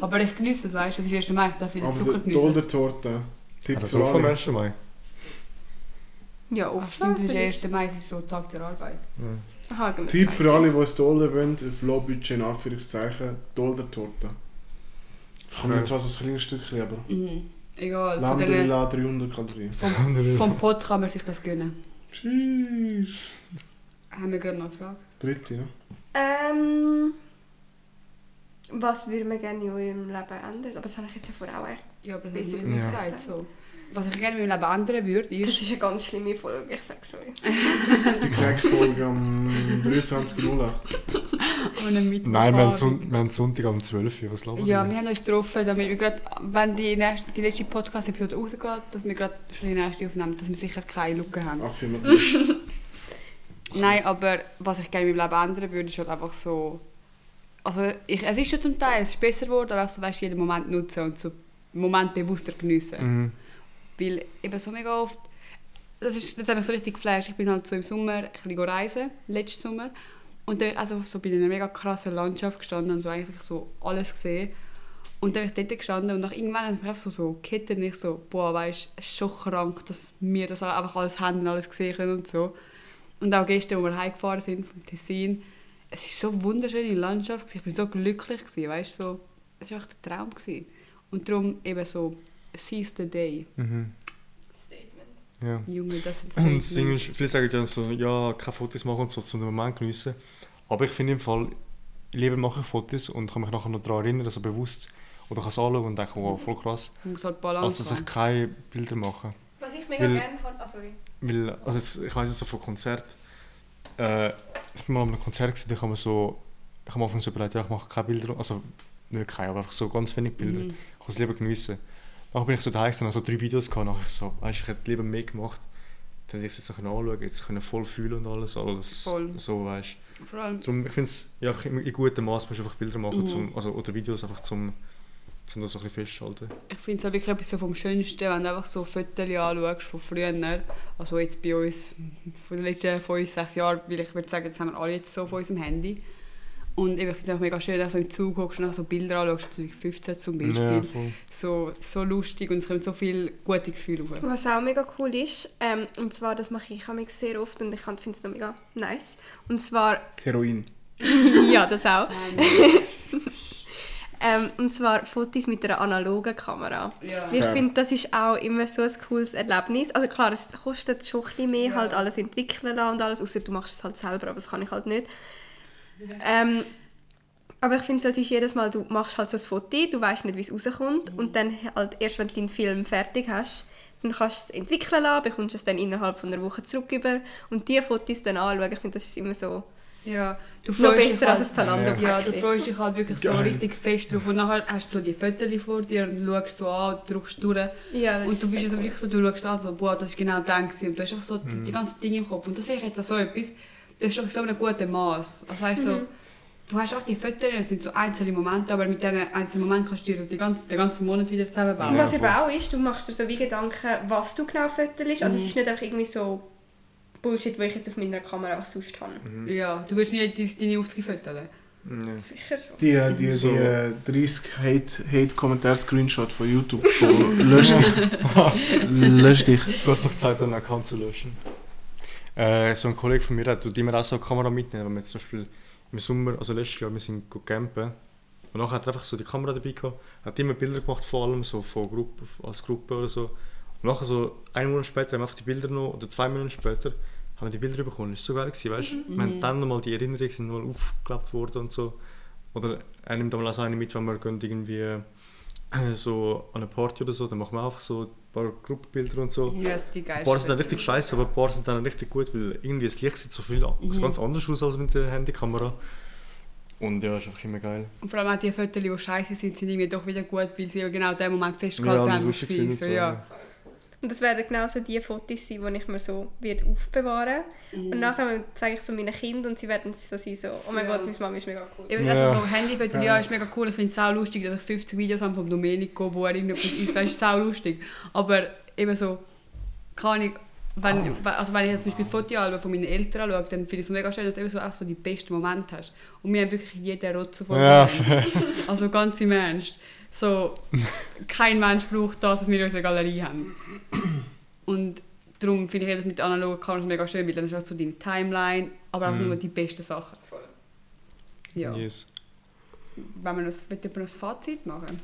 Aber ich genieße es, weißt du, das ist 1. Mai, ich darf wieder Aber Zucker die genießen. Dolder-Torte. Für auch vom alle. 1. Mai? Ja, Ach, oft. stimmt, das ist also der 1. Mai, das ist so Tag der Arbeit. Aha, wir Tipp für alle, die es Dolder wollen, auf Low-Budget in Anführungszeichen, Dolder-Torte. Kommt Ja. jetzt was als kleines Stückchen, aber Mhm. Egal, Landrilla 300 Kalorien. vom, vom Pot kann man sich das gönnen. Tschüss. Haben wir gerade noch eine Frage? Dritte, ja. Ähm, was würde man gerne in eurem Leben ändern? Aber das habe ich jetzt ja vorher auch echt. Ja, aber ich nicht Ja. gesagt. So. Was ich gerne in meinem Leben ändern würde, Das ist... ist eine ganz schlimme Folge, ich sag's euch. Die Kriegsfolge am 23.08. ohne mit Nein, wir haben, Son wir haben Sonntag um 12 Uhr. Was labern Ja, wir haben uns getroffen, damit wir gerade, wenn die, nächste, die letzte Podcast-Episode rausgeht, dass wir gerade schon die nächste aufnehmen, dass wir sicher keine Lücke haben. Affirmativ. Nein, aber was ich gerne in meinem Leben ändern würde, ist halt einfach so... Also ich, es ist schon zum Teil, es ist besser geworden, aber auch so, weißt, jeden Moment nutzen und so Moment bewusster geniessen. Mhm. Weil eben so mega oft, das, ist, hat mich so richtig geflasht. Ich bin halt so im Sommer ein bisschen reisen, letzten Sommer. Und dann also so bei einer mega krassen Landschaft gestanden und so eigentlich so alles gesehen. Und dann bin ich dort gestanden und nach irgendwann hat einfach so, so gekettet und ich so, boah, weißt es ist schon krank, dass wir das einfach alles haben und alles gesehen können und so. Und auch gestern, wo wir heimgefahren sind vom Tessin, es war so eine wunderschöne Landschaft, ich bin so glücklich, gewesen, weißt du, so, es war echt ein Traum. Gewesen. Und darum eben so, seize the day. Mhm. Statement. Ja. Junge, das sind Und das Ding ist, viele sagen ja so, ja, keine Fotos machen und so, zum Moment geniessen. Aber ich finde im Fall, lieber mache ich Fotos und kann mich nachher noch daran erinnern, also bewusst, oder kann es anschauen und denken, wow, voll krass. Halt Balance Also dass ich keine Bilder mache. Was ich mega Weil- gerne habe. Ah, sorry. Weil, also jetzt, ich weiss jetzt so von Konzert, äh, ich bin mal an einem Konzert gewesen, da kann man so, ich habe am Anfang so überlegt, ja, ich mache keine Bilder, also nicht keine, aber einfach so ganz wenig Bilder. Mhm. Ich kann es lieber geniessen. Nachher bin ich so daheim gewesen, also drei Videos gehabt, nachher ich so, weißt, ich hätte lieber mehr gemacht. Dann hätte ich es jetzt noch anschauen, jetzt können voll fühlen und alles, alles Voll. so, weißt. Vor allem, Darum, ich finde es, ja, einfach in gutem Maß musst du einfach Bilder machen, Mhm. zum, also, oder Videos einfach zum, zum das so ein bisschen festhalten. ich finde es halt wirklich etwas so vom Schönsten, wenn du einfach so Fotos anschaust von früher. Also jetzt bei uns, von den letzten 5, 6 Jahren, weil ich würde sagen, jetzt haben wir alle jetzt so auf unserem Handy. Und ich finde es auch mega schön, wenn du so im Zug hockst und so Bilder anschaust, 2015 zum Beispiel. Ja, so, so lustig und es kommt so viel gute Gefühle auf. Was auch mega cool ist, ähm, und zwar, das mache ich auch sehr oft und ich finde es noch mega nice. Und zwar, Heroin. ja, das auch. Ähm, und zwar Fotos mit einer analogen Kamera. Ja. Ich finde, das ist auch immer so ein cooles Erlebnis. Also klar, es kostet schon ein bisschen mehr, Ja. halt alles entwickeln lassen und alles, außer du machst es halt selber, aber das kann ich halt nicht. Ähm, aber ich finde, so, es ist jedes Mal, du machst halt so ein Foto, du weißt nicht, wie es rauskommt und dann halt erst, wenn du den Film fertig hast, dann kannst du es entwickeln lassen, bekommst es dann innerhalb von einer Woche zurück über und diese Fotos dann anschauen. Ich finde, das ist immer so Ja, du noch freust dich besser halt- als ein Zalando Ja, du freust dich halt wirklich so Geil. richtig fest drauf. Und nachher hast du so die Fotos vor dir und schaust so an und drückst durch. Ja, das Und du ist bist sehr so cool. wirklich so, du schaust an, so, boah, das ist genau das gewesen. Und du hast einfach so die, die ganzen Dinge im Kopf. Und das ich jetzt so etwas, ist doch so ein guter Maß. Also weißt du, du hast auch die Fotos, das sind so einzelne Momente, aber mit diesen einzelnen Momenten kannst du dir die ganze, den ganzen Monat wieder zusammenbauen. Und Ja, was eben auch ist, du machst dir so wie Gedanken, was du genau fotost. Also es Mhm. ist nicht einfach irgendwie so Bullshit, den ich jetzt auf meiner Kamera einfach sonst habe. Ja, du willst nicht die- deine Auftritte fotografieren. Ja. Sicher schon. Die, äh, die, So. die äh, 30 Hate- Hate-Kommentar-Screenshot von YouTube. Von, lösch dich. lösch dich. Du hast noch Zeit, einen Account zu löschen. Äh, so ein Kollege von mir hat tut immer auch so eine Kamera mitnehmen, wenn wir jetzt zum Beispiel im Sommer, also letztes Jahr, wir sind go campen und nachher hat er einfach so die Kamera dabei gehabt, hat immer Bilder gemacht vor allem, so von Gruppe, als Gruppe oder so. Und nachher so einen Monat später haben wir einfach die Bilder noch, oder zwei Monate später, haben wir die Bilder bekommen. Das war so geil, gewesen, weißt du? Wir haben dann nochmal die Erinnerungen sind nochmal aufgeklappt worden und so. Oder er nimmt einmal auch eine mit, wenn wir gehen irgendwie so an einer Party oder so, dann machen wir einfach so ein paar Gruppenbilder und so. Ja, ist die Ein geilste. paar sind dann richtig scheiße, aber ein paar sind dann richtig gut, weil irgendwie das Licht sieht so viel Mhm. ganz anders aus als mit der Handykamera. Und ja, ist einfach immer geil. Und vor allem auch die Fotos, die scheiße sind, sind irgendwie doch wieder gut, weil sie genau in dem Moment Ja, festgehalten die haben. so, so. ja. Und das werden genau so die Fotos sein, die ich mir so wird aufbewahren Mhm. Und nachher zeige ich so meinen Kindern und sie werden so sein, so, oh mein Ja. Gott, meine Mama ist mega cool. Ja. Also so Handyfotos, ja, ist mega cool. Ich finde es auch lustig, dass ich 50 Videos habe von Domenico, wo er irgendetwas isst. Das ist auch lustig. Aber eben so, keine Ahnung, wenn, also wenn ich jetzt zum Beispiel Fotoalben von meinen Eltern anschaue, dann finde ich es mega schön, dass du eben so, auch so die besten Momente hast. Und wir haben wirklich jeden Rotz von Ja, Also ganz im Ernst. So, kein Mensch braucht das, was wir in unserer Galerie haben. Und darum finde ich das mit analogen Kameras mega schön, weil dann hast du so deine Timeline, aber auch Mhm. nur die besten Sachen. Ja. yes. Wenn wir noch, jemand noch ein Fazit machen?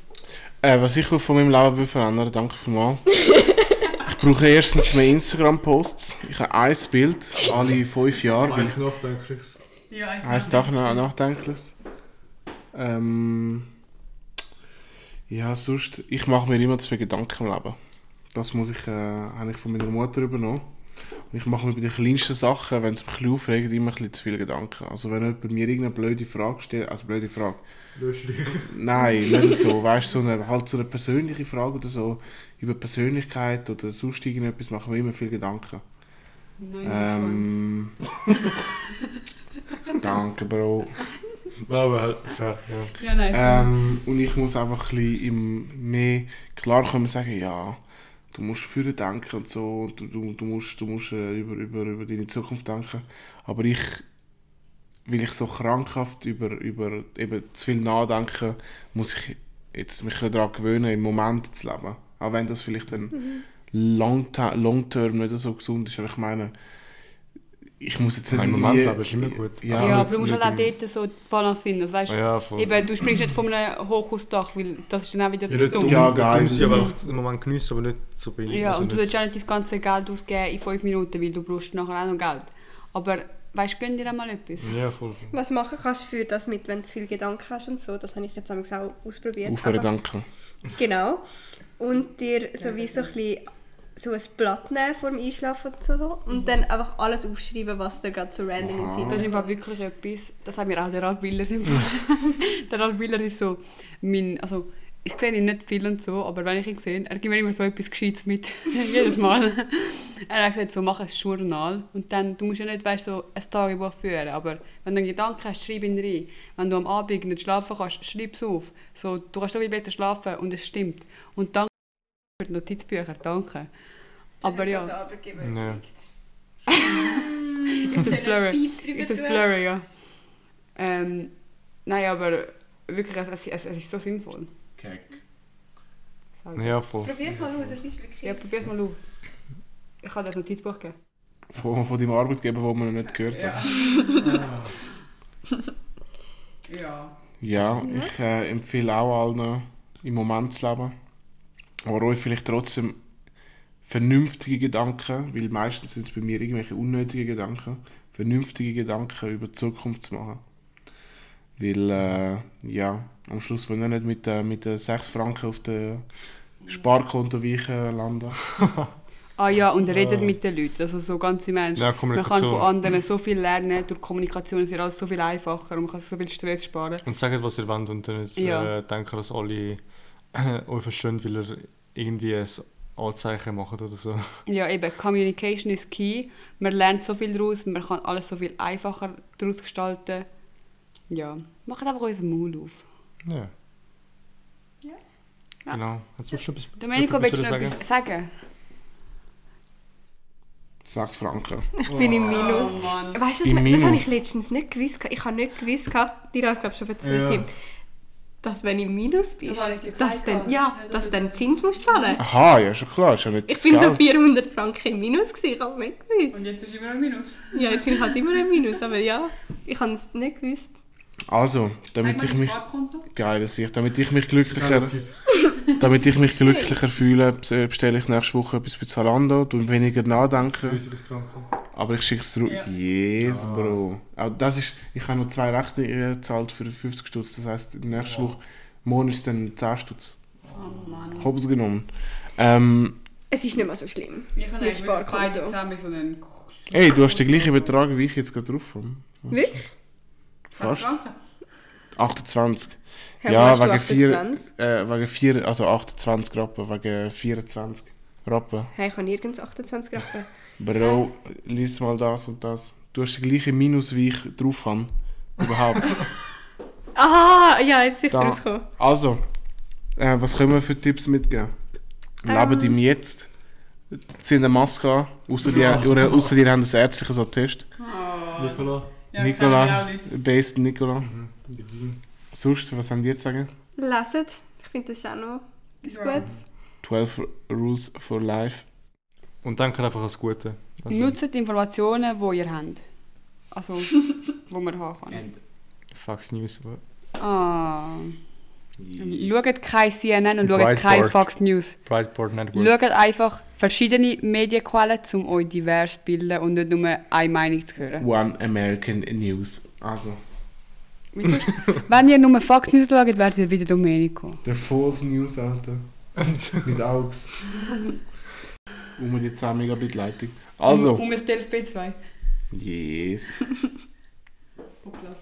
Äh, was ich von meinem Leben will verändern, danke vielmals. ich brauche erstens mehr Instagram-Posts. Ich habe ein Bild alle fünf Jahre. Eins Nachdenkliches. Ja, Eins Nachdenkliches. Ähm, ja, sonst, ich mache mir immer zu viel Gedanken im Leben. Das muss ich, äh, habe ich von meiner Mutter übernommen. Und ich mache mir bei den kleinsten Sachen, wenn es mich ein bisschen aufregt, immer ein bisschen zu viele Gedanken. Also wenn jemand mir irgendeine blöde Frage stellt, also blöde Frage. Nein, nicht so. Weißt du, so eine, halt so eine persönliche Frage oder so über Persönlichkeit oder sonst irgendetwas machen wir immer viel Gedanken. Ähm, danke, Bro. Aber halt, fair, ja. Ja, nein. Ähm, und ich muss einfach ein bisschen im mehr klar können sagen, ja, du musst für denken und so, du, du, du musst, du musst äh, über, über, über deine Zukunft denken. Aber ich, weil ich so krankhaft über, über eben zu viel nachdenke, muss ich jetzt mich daran gewöhnen, im Moment zu leben. Auch wenn das vielleicht dann long, long term nicht so gesund ist. Aber ich meine, ich muss jetzt nicht Ein Moment leben ist immer gut. ja, nicht- aber du musst halt auch dort so die Balance finden. Also, weißt, ja, voll. eben, du springst nicht von einem Hochhausdach, weil das ist dann auch wieder Ja, zu nicht dumm. Ja, ja, geil. Sie aber auch im Moment geniessen, aber nicht so bin Ja, also und du nicht- willst auch nicht das ganze Geld ausgeben in 5 Minuten, weil du brauchst nachher auch noch Geld. Aber weißt du, gönn dir einmal etwas. Ja, voll. Was machen kannst du für das mit, wenn du zu viel Gedanken hast und so, das habe ich jetzt auch ausprobiert. Aufhören danken. Genau. Und dir so wie so ein bisschen so ein Blatt nehmen vor dem Einschlafen und so und dann einfach alles aufschreiben, was dir gerade so random in den Sinn Das ist im Fall wirklich etwas, das hat mir auch der Ralf Willer empfohlen. der Ralf Willer ist so mein, also ich sehe ihn nicht viel und so, aber wenn ich ihn sehe, er gibt mir immer so etwas Gescheites mit, jedes Mal. er hat gesagt, so, mach ein Journal und dann, du musst ja nicht, weißt, so ein Tagebuch führen, aber wenn du einen Gedanken hast, schreib ihn rein. Wenn du am Abend nicht schlafen kannst, schreib es auf. So, du kannst so viel besser schlafen und es stimmt. Und danke für die Notizbücher, danke. Aber ja, Ja. ist das blurry? Ist Ist das blurry, ja. Ähm, nein, aber wirklich, es, es, es, ist so sinnvoll. Sag. Ja, voll. Probier's mal aus, es ist wirklich... Ja, probier's mal aus. Ich habe das Notizbuch gegeben. Von, von deinem Arbeitgeber, wo man noch nicht gehört hat. Ja. Ja, ich äh, empfehle auch allen, im Moment zu leben. Aber euch vielleicht trotzdem vernünftige Gedanken, weil meistens sind es bei mir irgendwelche unnötige Gedanken, vernünftige Gedanken über die Zukunft zu machen. Weil, äh, ja, am Schluss wollen wir nicht mit, äh, mit den 6 Franken auf dem Sparkonto weichen landen. Ah ja, und redet mit den Leuten. Also so ganz im Ernst. Ja, man kann von anderen so viel lernen. Durch Kommunikation ist alles so viel einfacher und man kann so viel Stress sparen. Und sagt, was ihr wollt und dann nicht Ja. äh, denken, dass alle euch verstehen, weil ihr irgendwie ein Anzeichen macht oder so. Ja, eben, Communication ist key. Man lernt so viel daraus, man kann alles so viel einfacher daraus gestalten. Ja, macht einfach unseren Maul auf. Ja. Ja. Genau. Jetzt musst du etwas, Domenico, willst du noch sagen? etwas sagen? 6 Franken. Ich bin im Minus. Oh. Weißt du, das, das habe ich letztens nicht gewusst. Ich habe nicht gewusst, gehabt, dir hast glaube schon erzählt, Ja. Dass wenn du im Minus bist, ich dass dann, ja. ja, Ja, das dass ist- dann Zins musst zahlen. Aha, ja, schon klar, ist ja nicht Ich bin so Geld. 400 Franken im Minus gewesen, ich habe es nicht gewusst. jetzt bist du immer im Minus. Ja, jetzt bin ich halt immer im Minus, aber ja, ich habe es nicht gewusst. Also, damit ich mich... Sparkonto. Geile Sicht. Damit ich mich glücklicher... Damit ich mich glücklicher fühle, bes- bestelle ich nächste Woche etwas bei Zalando, tu weniger nachdenken, aber ich schicke es zurück. Ja. Yes, Ja. Bro. Auch das ist, ich habe noch zwei Rechnungen gezahlt für 50 Stutz, das heisst, nächste Ja. Woche, morgen ist es dann 10 Stutz. Oh Mann. Hops genommen. Ähm, Es ist nicht mehr so schlimm. Ich habe eigentlich beide zusammen so einen... ey, du hast den gleichen Betrag, wie ich jetzt gerade drauf habe. Wirklich? Fast. 20 Franken? 28. Herr, Ja, wegen vier, 28? äh, wegen vier, also 28 Rappen, wegen 24 Rappen. Hey, ich habe nirgends 28 Rappen. Bro, lies mal das und das. Du hast den gleichen Minus, wie ich drauf habe. Überhaupt. Aha, ja, jetzt ist ich Da. rausgekommen. Also, äh, was können wir für Tipps mitgeben? Leben Ähm. im Jetzt. Zieh eine Maske an, außer die, oder, außer die haben ein ärztliches Attest. Oh. Nicola. Ja, nicht. based Nicola. Sonst, was haben die zu sagen? Leset. Ich finde das ist auch noch etwas Ja. Gutes. 12 Rules for Life. Und denkt einfach an das Gute. Also, Nutzt die Informationen, die ihr habt. Also, wo man haben kann. Fox News. Ah. Schaut kein CNN und schaut Breitbart. kein Fox News. Breitboard Network. Schaut einfach verschiedene Medienquellen, um euch divers zu bilden und nicht nur eine Meinung zu hören. One American News. Also, Wenn ihr nur Fox News schaut, werdet ihr wieder Domenico. der False News, Alter. Mit Augs. Um die 10 Megabit Leitung. Also, Um ein Delf B2. yes.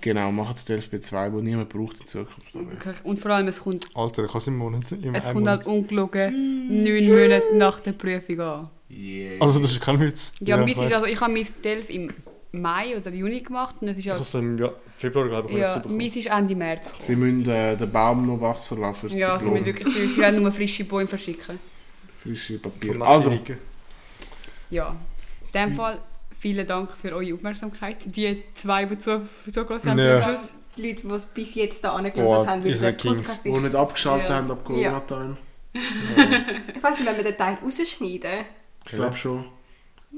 Genau, macht das DLFB2, wo niemand braucht in Zukunft. Und vor allem, es kommt, Alter, ich kann es im Monat. Im es kommt halt ungelogen neun Monate nach der Prüfung an. Yes. Also, das ist kein Witz. Ja, ich ist, weiss. also, ich habe mein Delf im Mai oder Juni gemacht und das ist Ich habe ja, es im ja, Februar, glaube ich, ja, meins ist Ende März. Sie müssen äh, den Baum noch wachsen lassen Ja, sie müssen wirklich, sie nur frische Bäume verschicken. Frische Papier. Also. Ja. In dem Fall, vielen Dank für eure Aufmerksamkeit. Die zwei, die zu- zugelassen haben. Ja. Schluss. Die Leute, die es bis jetzt da Boah, angelassen haben, weil der. Podcast die ist. nicht abgeschaltet Ja. haben ab Corona-Time. Ich weiß nicht, wenn wir den Teil rausschneiden, Ich glaube schon.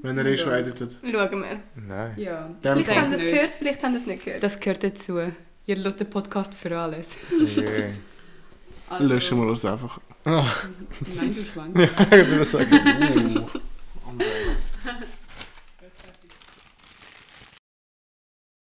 Wenn er eh schon editet. schauen wir. Nein. Ja. Vielleicht haben das nicht. gehört, vielleicht haben das nicht gehört. Das gehört dazu. Ihr hört den Podcast für alles. Yeah. Also, Löschen wir das einfach. Oh. Nein, du Schwanz. Ja, das sage ich. Oh. Oh